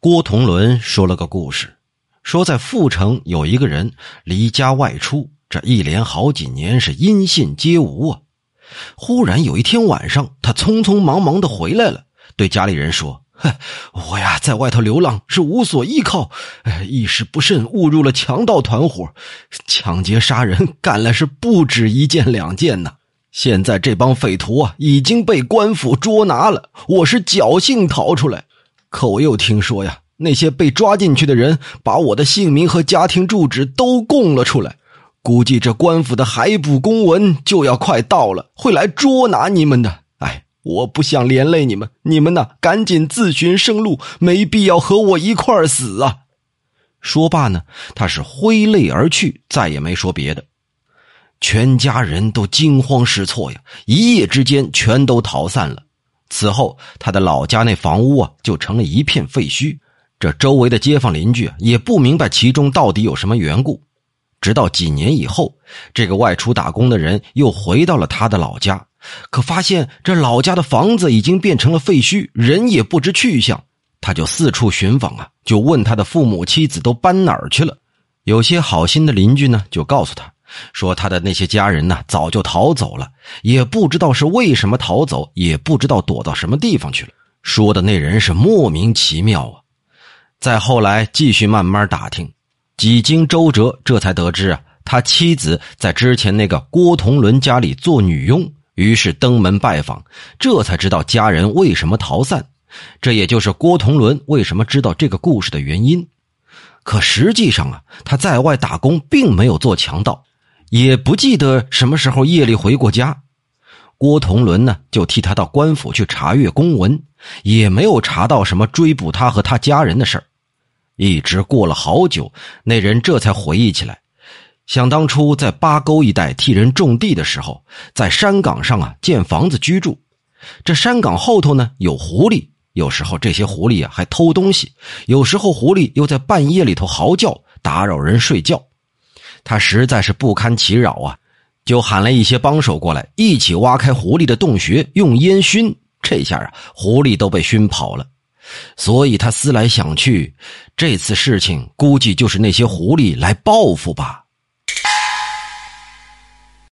郭同伦说了个故事，说在阜城有一个人离家外出，这一连好几年是音信皆无啊。忽然有一天晚上，他匆匆忙忙的回来了，对家里人说：“我呀，在外头流浪是无所依靠，一时不慎误入了强盗团伙，抢劫杀人干了是不止一件两件呢。现在这帮匪徒啊已经被官府捉拿了，我是侥幸逃出来。”可我又听说呀，那些被抓进去的人把我的姓名和家庭住址都供了出来，估计这官府的海捕公文就要快到了，会来捉拿你们的。哎，我不想连累你们，你们呢，赶紧自寻生路，没必要和我一块死啊！说罢呢，他是挥泪而去，再也没说别的。全家人都惊慌失措呀，一夜之间全都逃散了。此后，他的老家那房屋啊，就成了一片废墟。这周围的街坊邻居也不明白其中到底有什么缘故。直到几年以后，这个外出打工的人又回到了他的老家，可发现这老家的房子已经变成了废墟，人也不知去向。他就四处寻访啊，就问他的父母妻子都搬哪儿去了。有些好心的邻居呢，就告诉他。说他的那些家人呢，早就逃走了，也不知道是为什么逃走，也不知道躲到什么地方去了。说的那人是莫名其妙啊。再后来继续慢慢打听，几经周折，这才得知啊，他妻子在之前那个郭同伦家里做女佣，于是登门拜访，这才知道家人为什么逃散，这也就是郭同伦为什么知道这个故事的原因。可实际上啊，他在外打工并没有做强盗。也不记得什么时候夜里回过家，郭同伦呢就替他到官府去查阅公文，也没有查到什么追捕他和他家人的事儿。一直过了好久，那人这才回忆起来，想当初在八沟一带替人种地的时候，在山岗上啊建房子居住，这山岗后头呢有狐狸，有时候这些狐狸啊还偷东西，有时候狐狸又在半夜里头嚎叫，打扰人睡觉。他实在是不堪其扰啊，就喊了一些帮手过来，一起挖开狐狸的洞穴，用烟熏。这下啊，狐狸都被熏跑了。所以他思来想去，这次事情估计就是那些狐狸来报复吧。